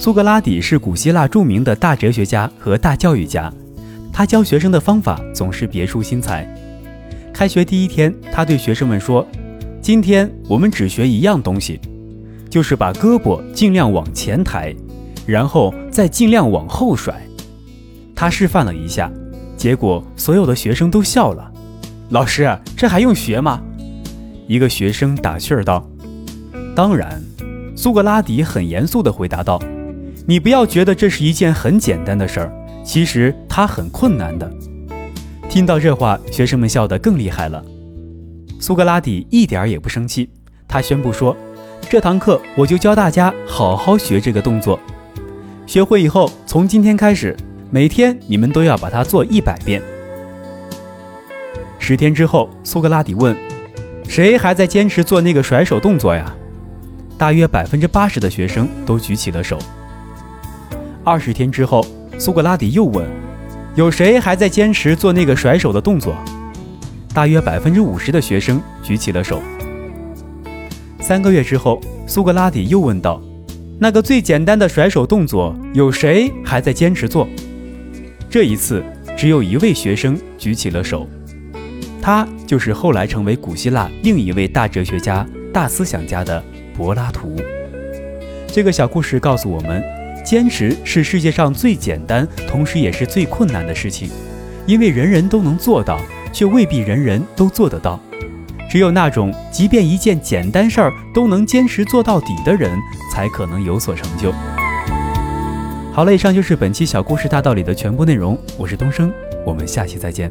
苏格拉底是古希腊著名的大哲学家和大教育家，他教学生的方法总是别出心裁。开学第一天，他对学生们说：“今天我们只学一样东西，就是把胳膊尽量往前抬，然后再尽量往后甩。”他示范了一下，结果所有的学生都笑了。老师，这还用学吗？一个学生打趣儿道：“当然。”苏格拉底很严肃地回答道。你不要觉得这是一件很简单的事儿，其实它很困难的。听到这话，学生们笑得更厉害了。苏格拉底一点儿也不生气，他宣布说：“这堂课我就教大家好好学这个动作。学会以后，从今天开始，每天你们都要把它做一百遍。”十天之后，苏格拉底问：“谁还在坚持做那个甩手动作呀？”大约百分之八十的学生都举起了手。二十天之后，苏格拉底又问：“有谁还在坚持做那个甩手的动作？”大约百分之五十的学生举起了手。三个月之后，苏格拉底又问道：“那个最简单的甩手动作，有谁还在坚持做？”这一次，只有一位学生举起了手，他就是后来成为古希腊另一位大哲学家、大思想家的柏拉图。这个小故事告诉我们。坚持是世界上最简单，同时也是最困难的事情，因为人人都能做到，却未必人人都做得到。只有那种即便一件简单事儿都能坚持做到底的人，才可能有所成就。好了，以上就是本期小故事大道理的全部内容。我是东升，我们下期再见。